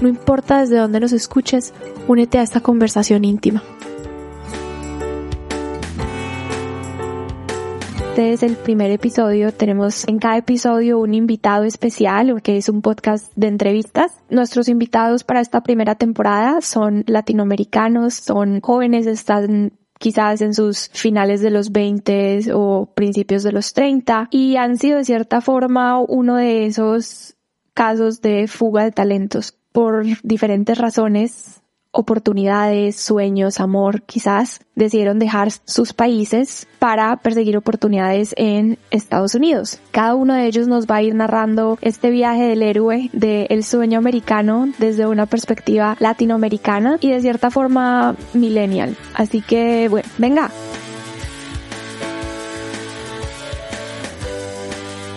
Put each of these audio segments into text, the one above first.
No importa desde dónde nos escuches, únete a esta conversación íntima. Este es el primer episodio. Tenemos en cada episodio un invitado especial, que es un podcast de entrevistas. Nuestros invitados para esta primera temporada son latinoamericanos, son jóvenes, están quizás en sus finales de los 20 o principios de los 30 y han sido de cierta forma uno de esos casos de fuga de talentos por diferentes razones oportunidades, sueños, amor, quizás decidieron dejar sus países para perseguir oportunidades en Estados Unidos. Cada uno de ellos nos va a ir narrando este viaje del héroe del sueño americano desde una perspectiva latinoamericana y de cierta forma millennial. Así que, bueno, venga.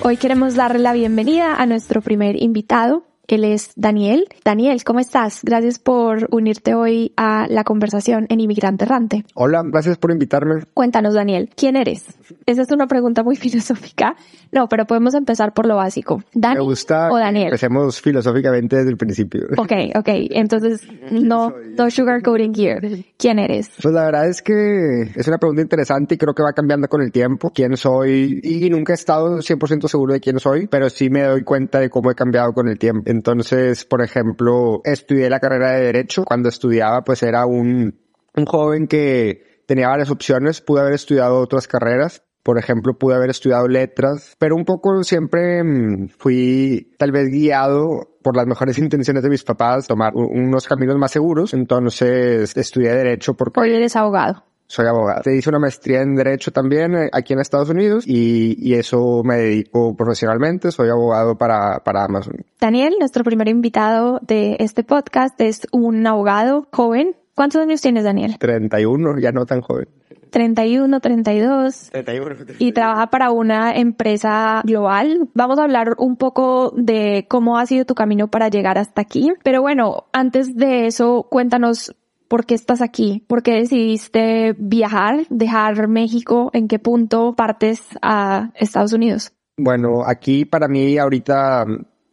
Hoy queremos darle la bienvenida a nuestro primer invitado, él es Daniel. Daniel, ¿cómo estás? Gracias por unirte hoy a la conversación en Inmigrante Errante. Hola, gracias por invitarme. Cuéntanos, Daniel, ¿quién eres? Esa es una pregunta muy filosófica. No, pero podemos empezar por lo básico. ¿Dani gusta o Daniel? Empecemos filosóficamente desde el principio. Ok, ok. Entonces, no, no sugarcoating here. ¿Quién eres? Pues la verdad es que es una pregunta interesante y creo que va cambiando con el tiempo. ¿Quién soy? Y nunca he estado 100% seguro de quién soy, pero sí me doy cuenta de cómo he cambiado con el tiempo. Entonces, por ejemplo, estudié la carrera de Derecho. Cuando estudiaba, pues era un, un joven que tenía varias opciones. Pude haber estudiado otras carreras. Por ejemplo, pude haber estudiado letras, pero un poco siempre mm, fui tal vez guiado por las mejores intenciones de mis papás, tomar unos caminos más seguros. Entonces estudié Derecho porque... Hoy eres abogado soy abogado. Te hice una maestría en Derecho también eh, aquí en Estados Unidos y, y, eso me dedico profesionalmente. Soy abogado para, para Amazon. Daniel, nuestro primer invitado de este podcast, es un abogado joven. ¿Cuántos años tienes, Daniel? 31, ya no tan joven. 31, 32. 31. Y trabaja para una empresa global. Vamos a hablar un poco de cómo ha sido tu camino para llegar hasta aquí. Pero bueno, antes de eso, cuéntanos ¿Por qué estás aquí? ¿Por qué decidiste viajar, dejar México? ¿En qué punto partes a Estados Unidos? Bueno, aquí para mí ahorita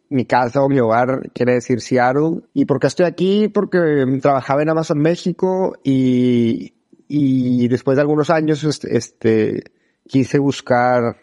mi casa o mi hogar quiere decir Seattle. ¿Y por qué estoy aquí? Porque trabajaba en Amazon México y, y después de algunos años este, quise buscar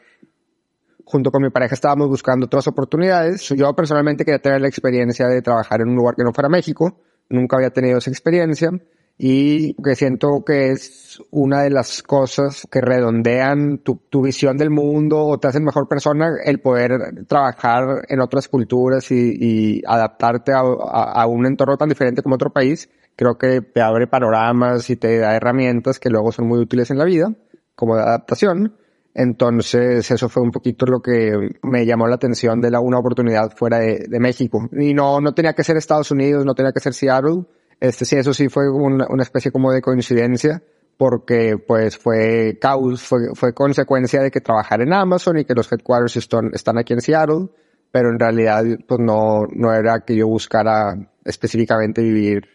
junto con mi pareja estábamos buscando otras oportunidades. Yo personalmente quería tener la experiencia de trabajar en un lugar que no fuera México nunca había tenido esa experiencia y que siento que es una de las cosas que redondean tu, tu, visión del mundo o te hacen mejor persona el poder trabajar en otras culturas y, adaptarte a, a, a, un entorno tan diferente como otro país. Creo que te abre panoramas y te da herramientas que luego son muy útiles en la vida, como de adaptación. Entonces, eso fue un poquito lo que me llamó la atención de la, una oportunidad fuera de, México. Y no, no tenía que ser Estados Unidos, no tenía que ser Seattle. Este sí, eso sí fue una, una especie como de coincidencia porque pues fue caos, fue, fue consecuencia de que trabajar en Amazon y que los headquarters están, están aquí en Seattle, pero en realidad pues no, no era que yo buscara específicamente vivir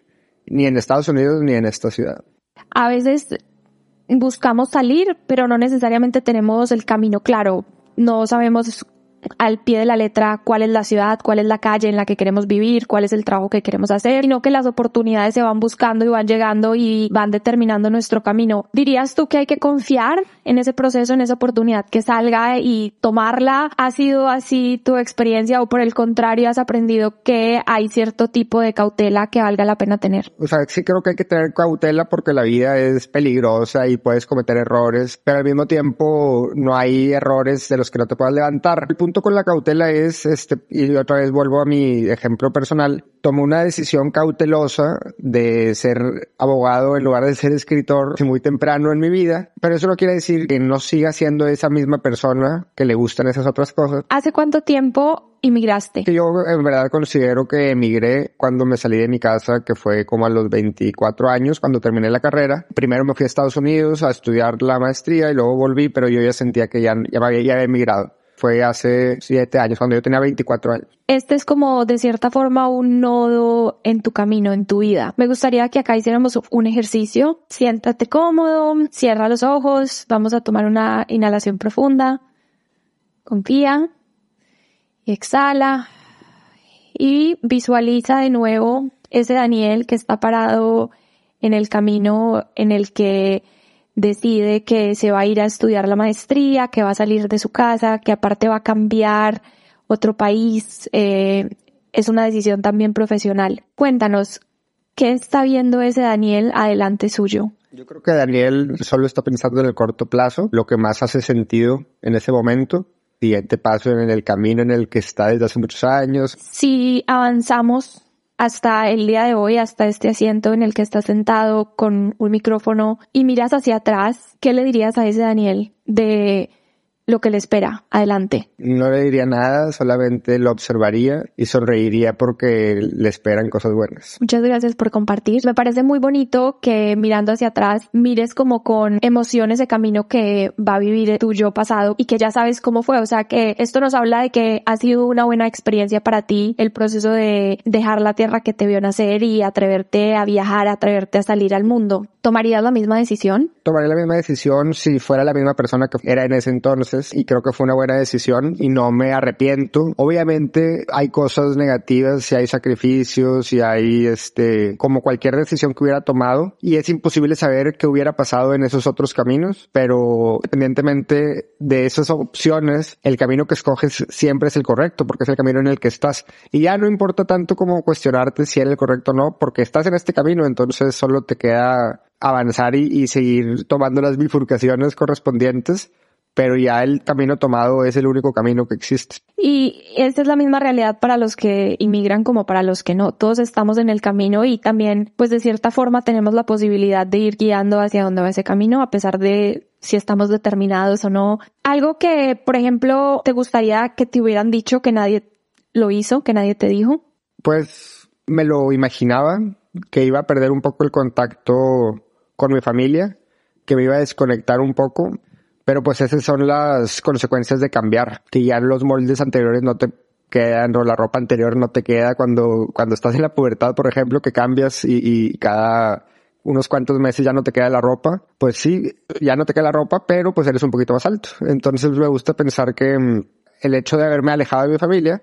ni en Estados Unidos ni en esta ciudad. A veces buscamos salir, pero no necesariamente tenemos el camino claro. No sabemos al pie de la letra cuál es la ciudad, cuál es la calle en la que queremos vivir, cuál es el trabajo que queremos hacer, sino que las oportunidades se van buscando y van llegando y van determinando nuestro camino. ¿Dirías tú que hay que confiar en ese proceso, en esa oportunidad que salga y tomarla? ¿Ha sido así tu experiencia o por el contrario has aprendido que hay cierto tipo de cautela que valga la pena tener? O sea, sí creo que hay que tener cautela porque la vida es peligrosa y puedes cometer errores, pero al mismo tiempo no hay errores de los que no te puedas levantar. Con la cautela es, este, y otra vez vuelvo a mi ejemplo personal, tomé una decisión cautelosa de ser abogado en lugar de ser escritor muy temprano en mi vida, pero eso no quiere decir que no siga siendo esa misma persona que le gustan esas otras cosas. ¿Hace cuánto tiempo inmigraste? Yo en verdad considero que emigré cuando me salí de mi casa, que fue como a los 24 años, cuando terminé la carrera. Primero me fui a Estados Unidos a estudiar la maestría y luego volví, pero yo ya sentía que ya, ya, había, ya había emigrado. Fue hace siete años, cuando yo tenía 24 años. Este es como de cierta forma un nodo en tu camino, en tu vida. Me gustaría que acá hiciéramos un ejercicio. Siéntate cómodo, cierra los ojos, vamos a tomar una inhalación profunda. Confía exhala y visualiza de nuevo ese Daniel que está parado en el camino en el que decide que se va a ir a estudiar la maestría, que va a salir de su casa, que aparte va a cambiar otro país. Eh, es una decisión también profesional. Cuéntanos, ¿qué está viendo ese Daniel adelante suyo? Yo creo que Daniel solo está pensando en el corto plazo, lo que más hace sentido en ese momento siguiente paso en el camino en el que está desde hace muchos años. Si avanzamos hasta el día de hoy, hasta este asiento en el que está sentado con un micrófono y miras hacia atrás, ¿qué le dirías a ese Daniel de lo que le espera adelante. No le diría nada, solamente lo observaría y sonreiría porque le esperan cosas buenas. Muchas gracias por compartir. Me parece muy bonito que mirando hacia atrás mires como con emociones de camino que va a vivir tu yo pasado y que ya sabes cómo fue. O sea que esto nos habla de que ha sido una buena experiencia para ti el proceso de dejar la tierra que te vio nacer y atreverte a viajar, atreverte a salir al mundo. ¿Tomarías la misma decisión? Tomaría la misma decisión si fuera la misma persona que era en ese entonces y creo que fue una buena decisión y no me arrepiento. Obviamente hay cosas negativas, si hay sacrificios, si hay este, como cualquier decisión que hubiera tomado y es imposible saber qué hubiera pasado en esos otros caminos, pero independientemente de esas opciones, el camino que escoges siempre es el correcto porque es el camino en el que estás y ya no importa tanto como cuestionarte si era el correcto o no porque estás en este camino, entonces solo te queda avanzar y, seguir tomando las bifurcaciones correspondientes pero ya el camino tomado es el único camino que existe. Y esta es la misma realidad para los que inmigran como para los que no. Todos estamos en el camino y también, pues de cierta forma, tenemos la posibilidad de ir guiando hacia dónde va ese camino, a pesar de si estamos determinados o no. Algo que, por ejemplo, te gustaría que te hubieran dicho que nadie lo hizo, que nadie te dijo. Pues me lo imaginaba, que iba a perder un poco el contacto con mi familia, que me iba a desconectar un poco, pero pues esas son las consecuencias de cambiar, que ya los moldes anteriores no te quedan o la ropa anterior no te queda cuando, cuando estás en la pubertad, por ejemplo, que cambias y, y cada unos cuantos meses ya no te queda la ropa, pues sí, ya no te queda la ropa, pero pues eres un poquito más alto. Entonces me gusta pensar que mm, el hecho de haberme alejado de mi familia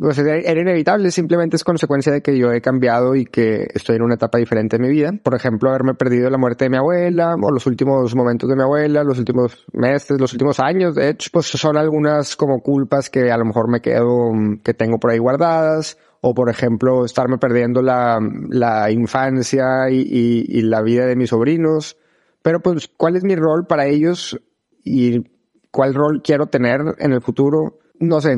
pues era inevitable, simplemente es consecuencia de que yo he cambiado y que estoy en una etapa diferente de mi vida. Por ejemplo, haberme perdido la muerte de mi abuela, o los últimos momentos de mi abuela, los últimos meses, los últimos años, de hecho, pues son algunas como culpas que a lo mejor me quedo, que tengo por ahí guardadas, o por ejemplo, estarme perdiendo la, la infancia y, y, y la vida de mis sobrinos. Pero pues, ¿cuál es mi rol para ellos y cuál rol quiero tener en el futuro? No sé,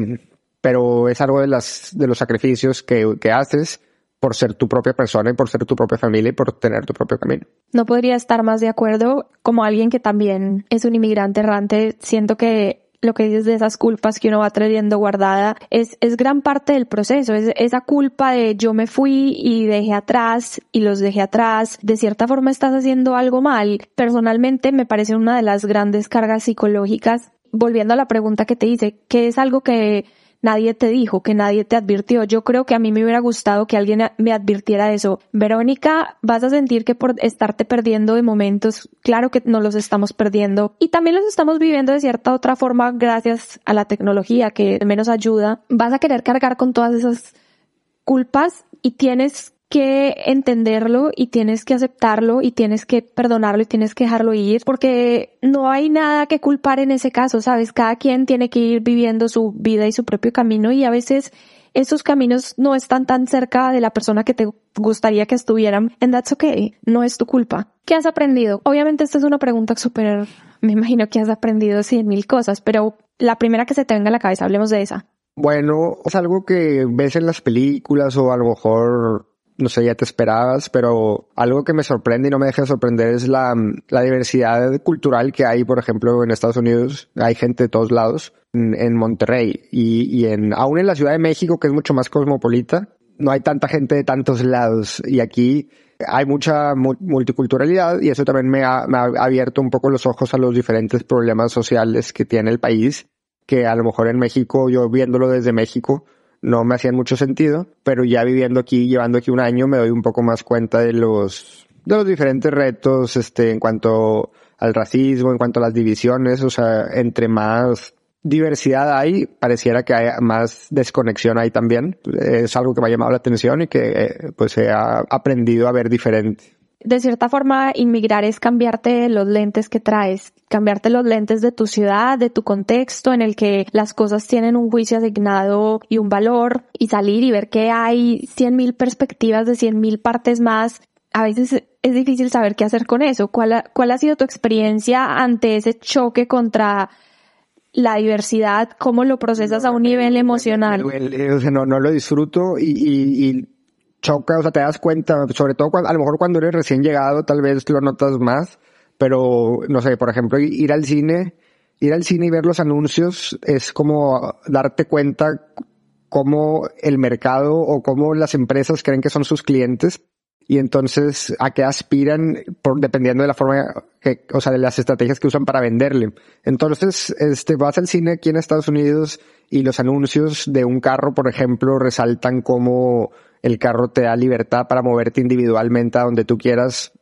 pero es algo de, las, de los sacrificios que, que haces por ser tu propia persona y por ser tu propia familia y por tener tu propio camino. No podría estar más de acuerdo. Como alguien que también es un inmigrante errante, siento que lo que dices de esas culpas que uno va trayendo guardada es, es gran parte del proceso. Es esa culpa de yo me fui y dejé atrás y los dejé atrás. De cierta forma estás haciendo algo mal. Personalmente me parece una de las grandes cargas psicológicas. Volviendo a la pregunta que te hice, ¿qué es algo que nadie te dijo, que nadie te advirtió. Yo creo que a mí me hubiera gustado que alguien me advirtiera eso. Verónica, vas a sentir que por estarte perdiendo de momentos, claro que no los estamos perdiendo y también los estamos viviendo de cierta otra forma gracias a la tecnología que menos ayuda. Vas a querer cargar con todas esas culpas y tienes que entenderlo y tienes que aceptarlo y tienes que perdonarlo y tienes que dejarlo ir porque no hay nada que culpar en ese caso, ¿sabes? Cada quien tiene que ir viviendo su vida y su propio camino y a veces esos caminos no están tan cerca de la persona que te gustaría que estuvieran and that's okay, no es tu culpa. ¿Qué has aprendido? Obviamente esta es una pregunta súper, me imagino que has aprendido cien mil cosas, pero La primera que se te venga a la cabeza, hablemos de esa. Bueno, es algo que ves en las películas o a lo mejor, no sé, ya te esperabas, pero algo que me sorprende y no me deja de sorprender es la, la diversidad cultural que hay, por ejemplo, en Estados Unidos. Hay gente de todos lados, en, en Monterrey y, y en, aún en la Ciudad de México, que es mucho más cosmopolita, no hay tanta gente de tantos lados y aquí hay mucha multiculturalidad y eso también me ha, me ha, abierto un poco los ojos a los diferentes problemas sociales que tiene el país, que a lo mejor en México, yo viéndolo desde México, no me hacían mucho sentido, pero ya viviendo aquí, llevando aquí un año, me doy un poco más cuenta de los, de los diferentes retos, este, en cuanto al racismo, en cuanto a las divisiones, o sea, entre más diversidad hay, pareciera que hay más desconexión ahí también. Es algo que me ha llamado la atención y que eh, pues he aprendido a ver diferente. De cierta forma, inmigrar es cambiarte los lentes que traes, cambiarte los lentes de tu ciudad, de tu contexto en el que las cosas tienen un juicio asignado y un valor y salir y ver que hay cien mil perspectivas de cien mil partes más. A veces es difícil saber qué hacer con eso. ¿Cuál ¿Cuál ha sido tu experiencia ante ese choque contra la diversidad, cómo lo procesas a un nivel emocional. no, lo disfruto y, choca, o sea, te das cuenta, sobre todo cuando, a lo mejor cuando eres recién llegado, tal vez lo notas más, pero no sé, por ejemplo, ir al cine, ir al cine y ver los anuncios es como darte cuenta cómo el mercado o cómo las empresas creen que son sus clientes y entonces a qué aspiran por, dependiendo de la forma que, o sea, de las estrategias que usan para venderle. Entonces, este, vas al cine aquí en Estados Unidos y los anuncios de un carro, por ejemplo, resaltan cómo el carro te da libertad para moverte individualmente a donde tú quieras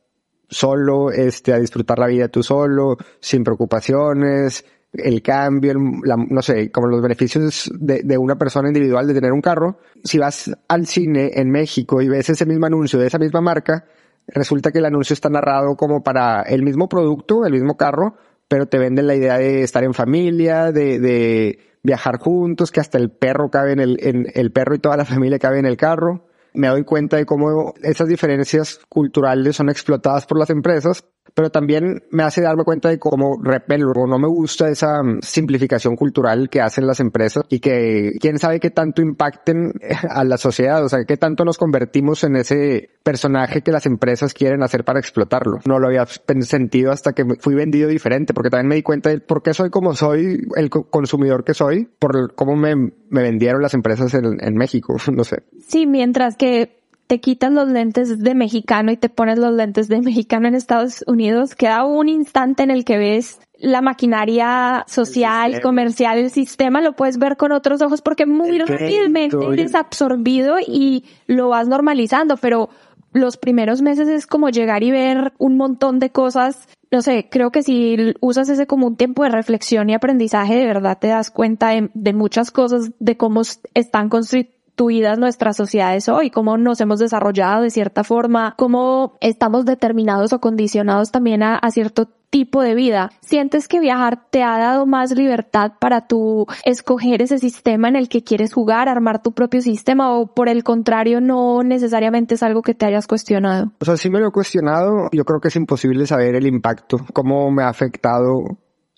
solo, este, a disfrutar la vida tú solo, sin preocupaciones, el cambio, la, no sé, como los beneficios de, de, una persona individual de tener un carro. Si vas al cine en México y ves ese mismo anuncio de esa misma marca, resulta que el anuncio está narrado como para el mismo producto, el mismo carro, pero te venden la idea de estar en familia, de, de viajar juntos, que hasta el perro cabe en el, en el perro y toda la familia cabe en el carro me doy cuenta de cómo esas diferencias culturales son explotadas por las empresas, pero también me hace darme cuenta de cómo repelo o no me gusta esa mm, simplificación cultural que hacen las empresas y que quién sabe qué tanto impacten a la sociedad, o sea, qué tanto nos convertimos en ese personaje que las empresas quieren hacer para explotarlo. No lo había sentido hasta que fui vendido diferente, porque también me di cuenta de por qué soy como soy, el consumidor que soy, por cómo me, me vendieron las empresas en, en México, no sé. Sí, mientras que te quitas los lentes de mexicano y te pones los lentes de mexicano en Estados Unidos, queda un instante en el que ves la maquinaria social, comercial, el sistema, lo puedes ver con otros ojos porque muy rápidamente eres absorbido y lo vas normalizando, pero los primeros meses es como llegar y ver un montón de cosas. No sé, creo que si usas ese como un tiempo de reflexión y aprendizaje, de verdad te das cuenta de, de muchas cosas, de cómo están construidas constituidas nuestras sociedades hoy, cómo nos hemos desarrollado de cierta forma, cómo estamos determinados o condicionados también a, cierto tipo de vida. ¿Sientes que viajar te ha dado más libertad para tú escoger ese sistema en el que quieres jugar, armar tu propio sistema o por el contrario no necesariamente es algo que te hayas cuestionado? O sea, sí me lo he cuestionado. Yo creo que es imposible saber el impacto, cómo me ha afectado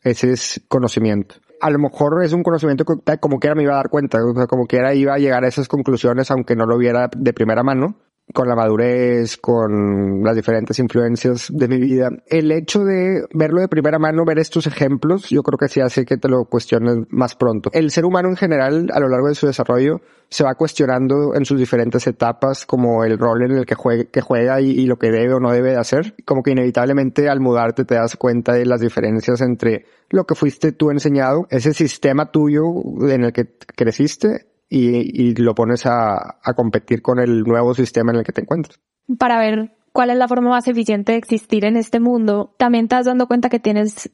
ese conocimiento a lo mejor es un conocimiento que como quiera me iba a dar cuenta, o sea, como quiera iba a llegar a esas conclusiones aunque no lo viera de primera mano con la madurez, con las diferentes influencias de mi vida. El hecho de verlo de primera mano, ver estos ejemplos, yo creo que sí hace que te lo cuestiones más pronto. El ser humano en general, a lo largo de su desarrollo, se va cuestionando en sus diferentes etapas como el rol en el que juega, y, y lo que debe o no debe de hacer. Como que inevitablemente al mudarte te das cuenta de las diferencias entre lo que fuiste tú enseñado, ese sistema tuyo en el que creciste y, lo pones a, competir con el nuevo sistema en el que te encuentras. Para ver cuál es la forma más eficiente de existir en este mundo, también estás dando cuenta que tienes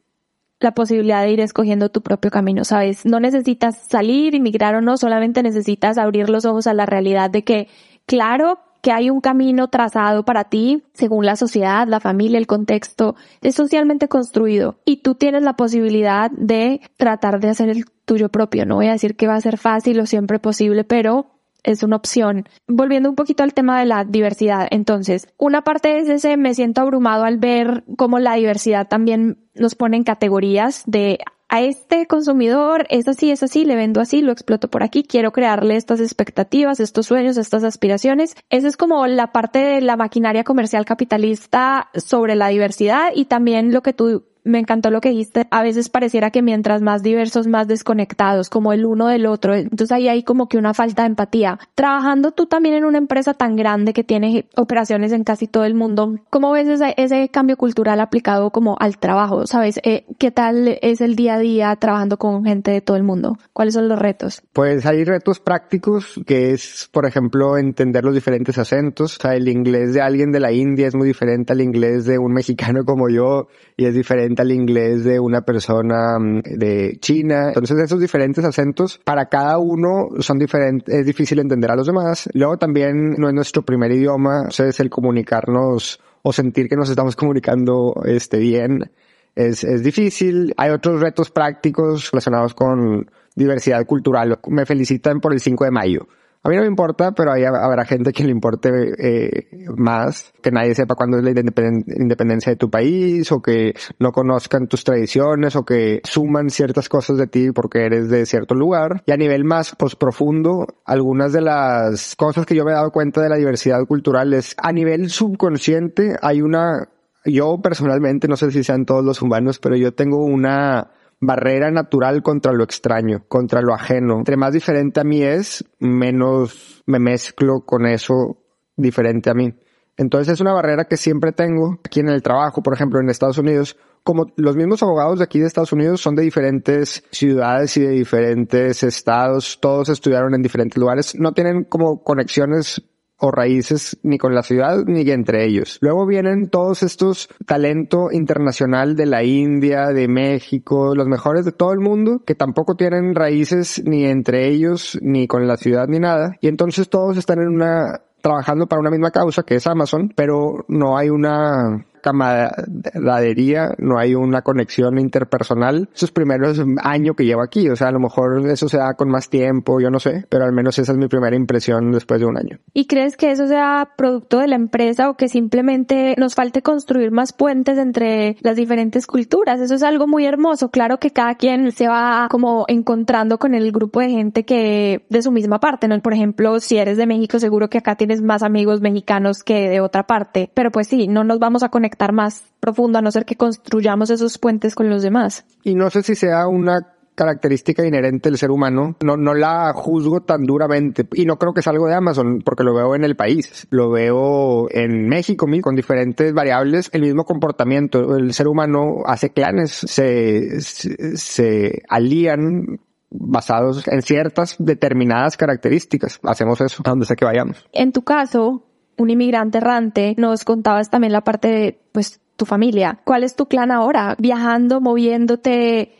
la posibilidad de ir escogiendo tu propio camino, ¿sabes? No necesitas salir, inmigrar o no, solamente necesitas abrir los ojos a la realidad de que, claro, que hay un camino trazado para ti según la sociedad, la familia, el contexto, es socialmente construido y tú tienes la posibilidad de tratar de hacer el tuyo propio. No voy a decir que va a ser fácil o siempre posible, pero es una opción. Volviendo un poquito al tema de la diversidad, entonces, una parte es ese, me siento abrumado al ver cómo la diversidad también nos pone en categorías de a este consumidor es así, es así, le vendo así, lo exploto por aquí, quiero crearle estas expectativas, estos sueños, estas aspiraciones. Esa es como la parte de la maquinaria comercial capitalista sobre la diversidad y también lo que tú me encantó lo que dijiste. A veces pareciera que mientras más diversos, más desconectados, como el uno del otro. Entonces ahí hay como que una falta de empatía. Trabajando tú también en una empresa tan grande que tiene operaciones en casi todo el mundo, ¿cómo ves ese, cambio cultural aplicado como al trabajo? ¿Sabes? Eh, ¿Qué tal es el día a día trabajando con gente de todo el mundo? ¿Cuáles son los retos? Pues hay retos prácticos que es, por ejemplo, entender los diferentes acentos. O sea, el inglés de alguien de la India es muy diferente al inglés de un mexicano como yo y es diferente al inglés de una persona mm, de China. Entonces esos diferentes acentos para cada uno son diferentes, es difícil entender a los demás. Luego también no es nuestro primer idioma, es el comunicarnos o sentir que nos estamos comunicando este bien. Es, es difícil. Hay otros retos prácticos relacionados con diversidad cultural. Me felicitan por el 5 de mayo. A mí no me importa, pero ahí habrá gente que le importe eh, más, que nadie sepa cuándo es la independencia de tu país, o que no conozcan tus tradiciones, o que suman ciertas cosas de ti porque eres de cierto lugar. Y a nivel más pues, profundo, algunas de las cosas que yo me he dado cuenta de la diversidad cultural es a nivel subconsciente hay una, yo personalmente, no sé si sean todos los humanos, pero yo tengo una barrera natural contra lo extraño, contra lo ajeno. Entre más diferente a mí es, menos me mezclo con eso diferente a mí. Entonces es una barrera que siempre tengo aquí en el trabajo, por ejemplo, en Estados Unidos. Como los mismos abogados de aquí de Estados Unidos son de diferentes ciudades y de diferentes estados, todos estudiaron en diferentes lugares, no tienen como conexiones o raíces ni con la ciudad ni entre ellos. Luego vienen todos estos talento internacional de la India, de México, los mejores de todo el mundo, que tampoco tienen raíces ni entre ellos, ni con la ciudad, ni nada. Y entonces todos están en una trabajando para una misma causa que es Amazon, pero no hay una camaradería, no hay una conexión interpersonal esos primeros años que llevo aquí. O sea, a lo mejor eso se da con más tiempo, yo no sé, pero al menos esa es mi primera impresión después de un año. ¿Y crees que eso sea producto de la empresa o que simplemente nos falte construir más puentes entre las diferentes culturas? Eso es algo muy hermoso. Claro que cada quien se va como encontrando con el grupo de gente que de su misma parte, ¿no? Por ejemplo, si eres de México, seguro que acá tienes más amigos mexicanos que de otra parte. Pero pues sí, no nos vamos a conectar más profundo a no ser que construyamos esos puentes con los demás. Y no sé si sea una característica inherente del ser humano, no, no la juzgo tan duramente y no creo que es algo de Amazon porque lo veo en el país, lo veo en México con diferentes variables, el mismo comportamiento, el ser humano hace clanes, se, se, se alían basados en ciertas determinadas características. Hacemos eso a donde sea que vayamos. En tu caso, un inmigrante errante, nos contabas también la parte de, pues, tu familia. ¿Cuál es tu clan ahora? Viajando, moviéndote,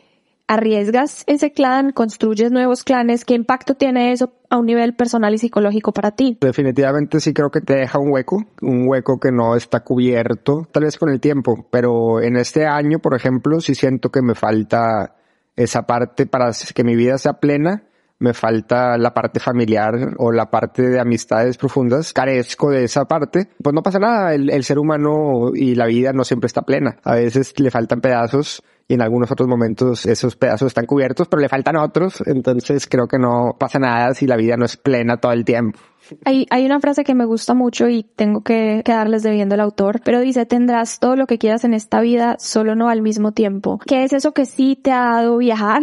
arriesgas ese clan, construyes nuevos clanes. ¿Qué impacto tiene eso a un nivel personal y psicológico para ti? Definitivamente sí creo que te deja un hueco, un hueco que no está cubierto, tal vez con el tiempo, pero en este año, por ejemplo, sí siento que me falta esa parte para que mi vida sea plena me falta la parte familiar o la parte de amistades profundas, carezco de esa parte, pues no pasa nada, el, ser humano y la vida no siempre está plena, a veces le faltan pedazos y en algunos otros momentos esos pedazos están cubiertos, pero le faltan otros, entonces creo que no pasa nada si la vida no es plena todo el tiempo. Hay, hay una frase que me gusta mucho y tengo que quedarles debiendo el autor, pero dice, tendrás todo lo que quieras en esta vida, solo no al mismo tiempo. ¿Qué es eso que sí te ha dado viajar?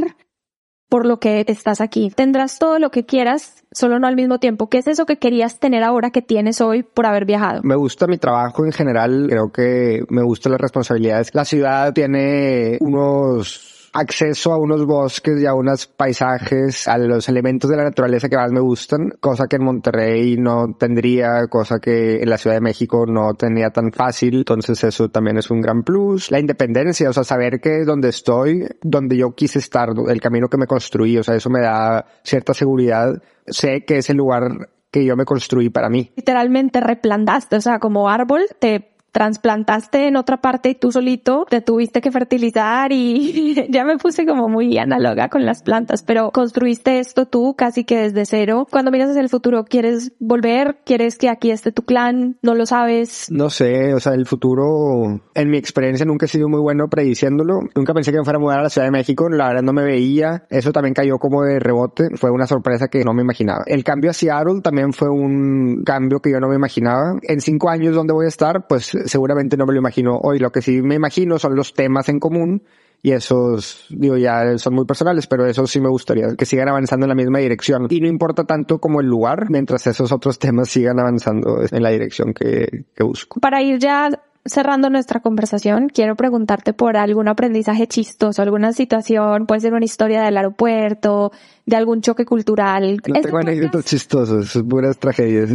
Por lo que estás aquí. Tendrás todo lo que quieras, solo no al mismo tiempo. ¿Qué es eso que querías tener ahora que tienes hoy por haber viajado? Me gusta mi trabajo en general, creo que me gustan las responsabilidades. La ciudad tiene unos acceso a unos bosques y a unos paisajes, a los elementos de la naturaleza que más me gustan, cosa que en Monterrey no tendría, cosa que en la Ciudad de México no tenía tan fácil, entonces eso también es un gran plus. La independencia, o sea, saber que donde estoy, donde yo quise estar, el camino que me construí, o sea, eso me da cierta seguridad. Sé que es el lugar que yo me construí para mí. Literalmente replantaste, o sea, como árbol te transplantaste en otra parte y tú solito te tuviste que fertilizar y ya me puse como muy análoga con las plantas, pero construiste esto tú casi que desde cero. Cuando miras hacia el futuro, ¿quieres volver? ¿Quieres que aquí esté tu clan? ¿No lo sabes? No sé, o sea, el futuro, en mi experiencia nunca he sido muy bueno prediciéndolo. Nunca pensé que me fuera a mudar a la Ciudad de México, la verdad no me veía. Eso también cayó como de rebote, fue una sorpresa que no me imaginaba. El cambio a Seattle también fue un cambio que yo no me imaginaba. En cinco años, ¿dónde voy a estar? Pues seguramente no me lo imagino hoy. Lo que sí me imagino son los temas en común y esos, digo, ya son muy personales, pero eso sí me gustaría que sigan avanzando en la misma dirección. Y no importa tanto como el lugar, mientras esos otros temas sigan avanzando en la dirección que, que busco. Para ir ya cerrando nuestra conversación, quiero preguntarte por algún aprendizaje chistoso, alguna situación, puede ser una historia del aeropuerto, de algún choque cultural. No tengo anécdotas chistosas, puras tragedias.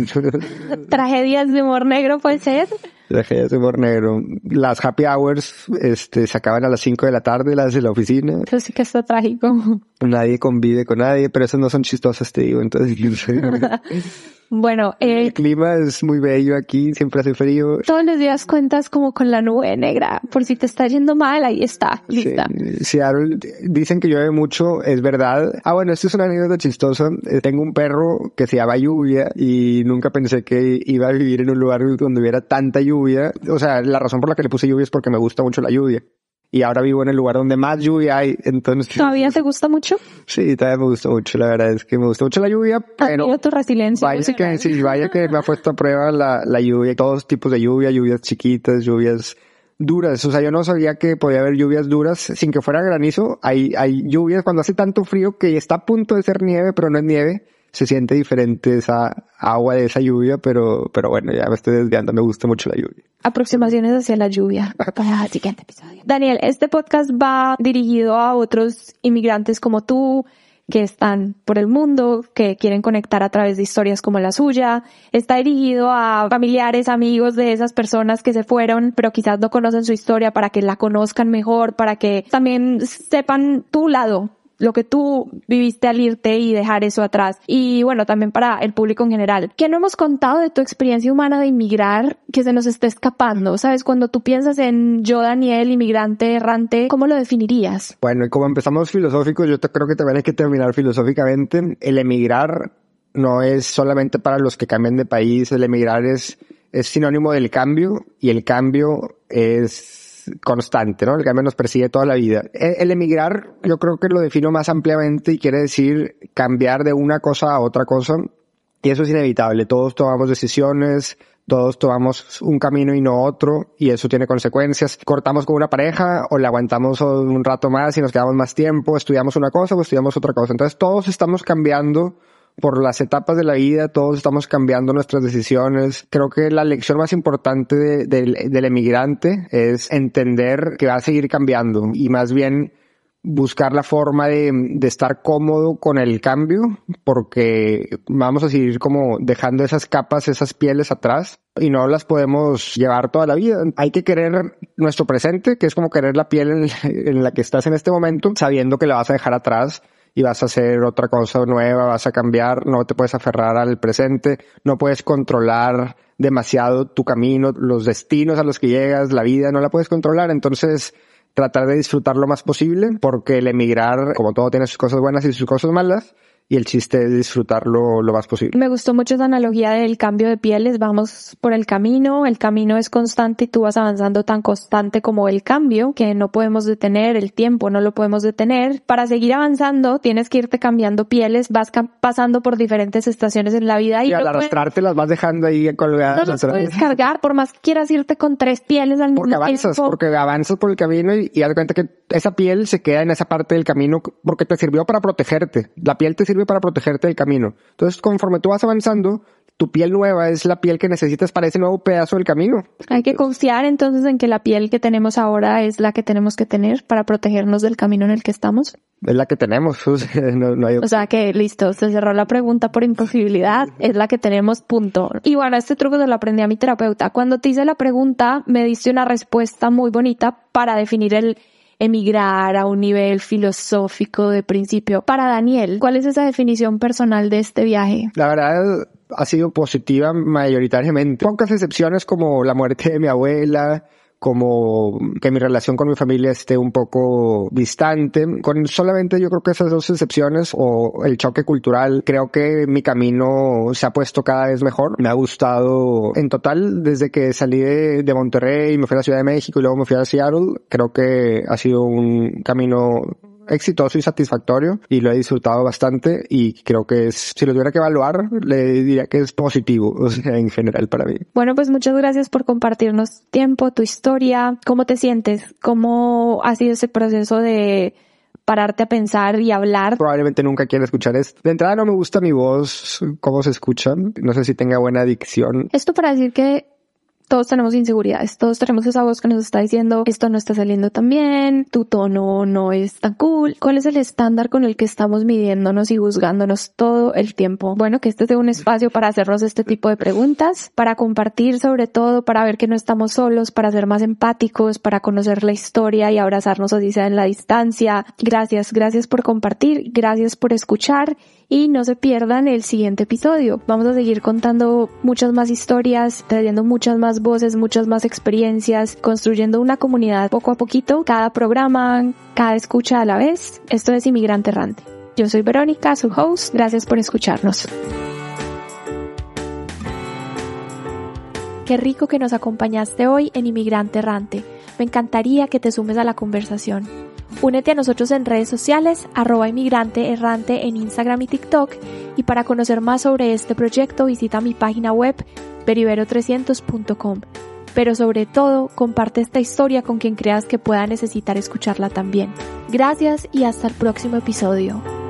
Tragedias de humor negro puede ser. Tragedias de humor negro. Las happy hours este, se acaban a las 5 de la tarde, las de la oficina. Eso sí que está trágico. Nadie convive con nadie, pero esas no son chistosas, te digo. Entonces, Bueno, eh, el clima es muy bello aquí, siempre hace frío. Todos los días cuentas como con la nube negra, por si te está yendo mal, ahí está, lista. Sí, Seattle, dicen que llueve mucho, es verdad. Ah, bueno, esto es una anécdota chistosa. Eh, tengo un perro que se llama Lluvia y nunca pensé que iba a vivir en un lugar donde hubiera tanta lluvia. O sea, la razón por la que le puse lluvia es porque me gusta mucho la lluvia y ahora vivo en el lugar donde más lluvia hay, entonces... ¿Todavía te gusta mucho? Sí, todavía me gusta mucho, la verdad es que me gusta mucho la lluvia, pero... tu resiliencia. Vaya que, sí, vaya que me ha puesto a prueba la, la lluvia, todos tipos de lluvia, lluvias chiquitas, lluvias duras, o sea, yo no sabía que podía haber lluvias duras sin que fuera granizo, hay, hay lluvias cuando hace tanto frío que está a punto de ser nieve, pero no es nieve, se siente diferente esa agua de esa lluvia, pero, pero bueno, ya me estoy desviando, me gusta mucho la lluvia. Aproximaciones hacia la lluvia para el siguiente episodio. Daniel, este podcast va dirigido a otros inmigrantes como tú, que están por el mundo, que quieren conectar a través de historias como la suya. Está dirigido a familiares, amigos de esas personas que se fueron, pero quizás no conocen su historia para que la conozcan mejor, para que también sepan tu lado lo que tú viviste al irte y dejar eso atrás. Y bueno, también para el público en general. ¿Qué no hemos contado de tu experiencia humana de inmigrar que se nos esté escapando? ¿Sabes? Cuando tú piensas en yo, Daniel, inmigrante errante, ¿cómo lo definirías? Bueno, y como empezamos filosóficos, yo creo que también hay que terminar filosóficamente. El emigrar no es solamente para los que cambian de país, el emigrar es, es sinónimo del cambio y el cambio es constante, ¿no? El cambio nos persigue toda la vida. E, el, emigrar, yo creo que lo defino más ampliamente y quiere decir cambiar de una cosa a otra cosa. Y eso es inevitable. Todos tomamos decisiones, todos tomamos un camino y no otro, y eso tiene consecuencias. Cortamos con una pareja, o le aguantamos un rato más y nos quedamos más tiempo, estudiamos una cosa o estudiamos otra cosa. Entonces todos estamos cambiando por las etapas de la vida, todos estamos cambiando nuestras decisiones. Creo que la lección más importante del emigrante es entender que va a seguir cambiando y más bien buscar la forma de, estar cómodo con el cambio, porque vamos a seguir como dejando esas capas, esas pieles atrás y no las podemos llevar toda la vida. Hay que querer nuestro presente, que es como querer la piel en, en la que estás en este momento, sabiendo que la vas a dejar atrás y vas a hacer otra cosa nueva, vas a cambiar, no te puedes aferrar al presente, no puedes controlar demasiado tu camino, los destinos a los que llegas, la vida, no la puedes controlar, entonces tratar de disfrutar lo más posible, porque el emigrar, como todo, tiene sus cosas buenas y sus cosas malas, y el chiste es disfrutarlo lo más posible. Me gustó mucho esa analogía del cambio de pieles. Vamos por el camino, el camino es constante y tú vas avanzando tan constante como el cambio que no podemos detener, el tiempo no lo podemos detener. Para seguir avanzando tienes que irte cambiando pieles, vas pasando por diferentes estaciones en la vida y, al arrastrarte las vas dejando ahí colgadas. No puedes cargar por más que quieras irte con tres pieles al porque avanzas, Porque avanzas por el camino y, y haz cuenta que esa piel se queda en esa parte del camino porque te sirvió para protegerte. La piel te sirve para protegerte del camino. Entonces, conforme tú vas avanzando, tu piel nueva es la piel que necesitas para ese nuevo pedazo del camino. Hay que confiar entonces en que la piel que tenemos ahora es la que tenemos que tener para protegernos del camino en el que estamos. Es la que tenemos. O sea, no, hay... o sea que listo, se cerró la pregunta por imposibilidad. Es la que tenemos, punto. Y bueno, este truco se lo aprendí a mi terapeuta. Cuando te hice la pregunta, me diste una respuesta muy bonita para definir el emigrar a un nivel filosófico de principio. Para Daniel, ¿cuál es esa definición personal de este viaje? La verdad, ha sido positiva mayoritariamente. Pocas excepciones como la muerte de mi abuela, como que mi relación con mi familia esté un poco distante. Con solamente yo creo que esas dos excepciones o el choque cultural, creo que mi camino se ha puesto cada vez mejor. Me ha gustado en total desde que salí de, de Monterrey, me fui a la Ciudad de México y luego me fui a Seattle. Creo que ha sido un camino exitoso y satisfactorio y lo he disfrutado bastante y creo que es, si lo tuviera que evaluar, le diría que es positivo, o sea, en general para mí. Bueno, pues muchas gracias por compartirnos tiempo, tu historia, cómo te sientes, cómo ha sido ese proceso de pararte a pensar y hablar. Probablemente nunca quiera escuchar esto. De entrada no me gusta mi voz, cómo se escucha. No sé si tenga buena dicción. Esto para decir que todos tenemos inseguridades, todos tenemos esa voz que nos está diciendo esto no está saliendo tan bien, tu tono no es tan cool. ¿Cuál es el estándar con el que estamos midiéndonos y juzgándonos todo el tiempo? Bueno, que este sea un espacio para hacernos este tipo de preguntas, para compartir sobre todo, para ver que no estamos solos, para ser más empáticos, para conocer la historia y abrazarnos así sea en la distancia. Gracias, gracias por compartir, gracias por escuchar y no se pierdan el siguiente episodio. Vamos a seguir contando muchas más historias, trayendo muchas más voces, muchas más experiencias, construyendo una comunidad poco a poquito, cada programa, cada escucha a la vez. Esto es Inmigrante Errante. Yo soy Verónica, su host. Gracias por escucharnos. Qué rico que nos acompañaste hoy en Inmigrante Errante. Me encantaría que te sumes a la conversación. Únete a nosotros en redes sociales, arroba inmigrante errante en Instagram y TikTok. Y para conocer más sobre este proyecto, visita mi página web peribero300.com. Pero sobre todo, comparte esta historia con quien creas que pueda necesitar escucharla también. Gracias y hasta el próximo episodio.